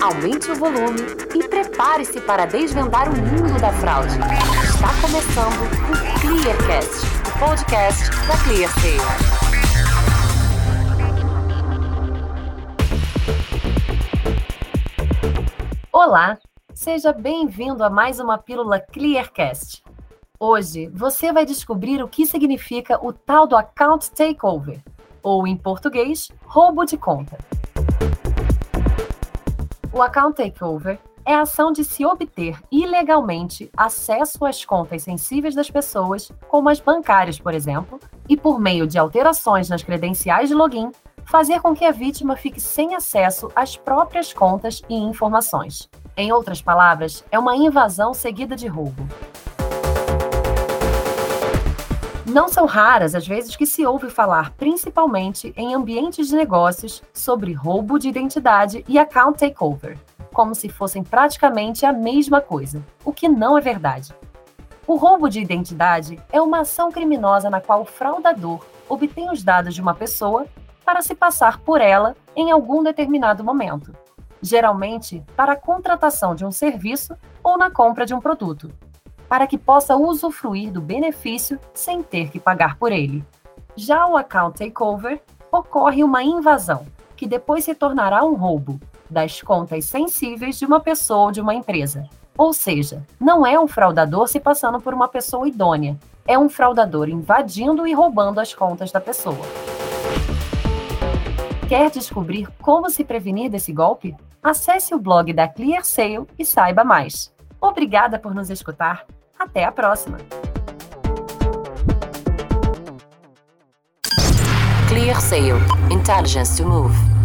aumente o volume e prepare-se para desvendar o mundo da fraude. Está começando o Clearcast, o podcast da ClearSale. Olá, seja bem-vindo a mais uma pílula Clearcast. Hoje você vai descobrir o que significa o tal do account takeover, ou em português, roubo de conta. O account takeover é a ação de se obter ilegalmente acesso às contas sensíveis das pessoas, como as bancárias, por exemplo, e por meio de alterações nas credenciais de login, fazer com que a vítima fique sem acesso às próprias contas e informações. Em outras palavras, é uma invasão seguida de roubo. Não são raras as vezes que se ouve falar, principalmente em ambientes de negócios, sobre roubo de identidade e account takeover, como se fossem praticamente a mesma coisa, o que não é verdade. O roubo de identidade é uma ação criminosa na qual o fraudador obtém os dados de uma pessoa para se passar por ela em algum determinado momento, geralmente para a contratação de um serviço ou na compra de um produto para que possa usufruir do benefício sem ter que pagar por ele. Já o account takeover ocorre uma invasão, que depois se tornará um roubo das contas sensíveis de uma pessoa ou de uma empresa. Ou seja, não é um fraudador se passando por uma pessoa idônea, é um fraudador invadindo e roubando as contas da pessoa. Quer descobrir como se prevenir desse golpe? Acesse o blog da ClearSale e saiba mais. Obrigada por nos escutar. Até a próxima! Clear Sale Intelligence to Move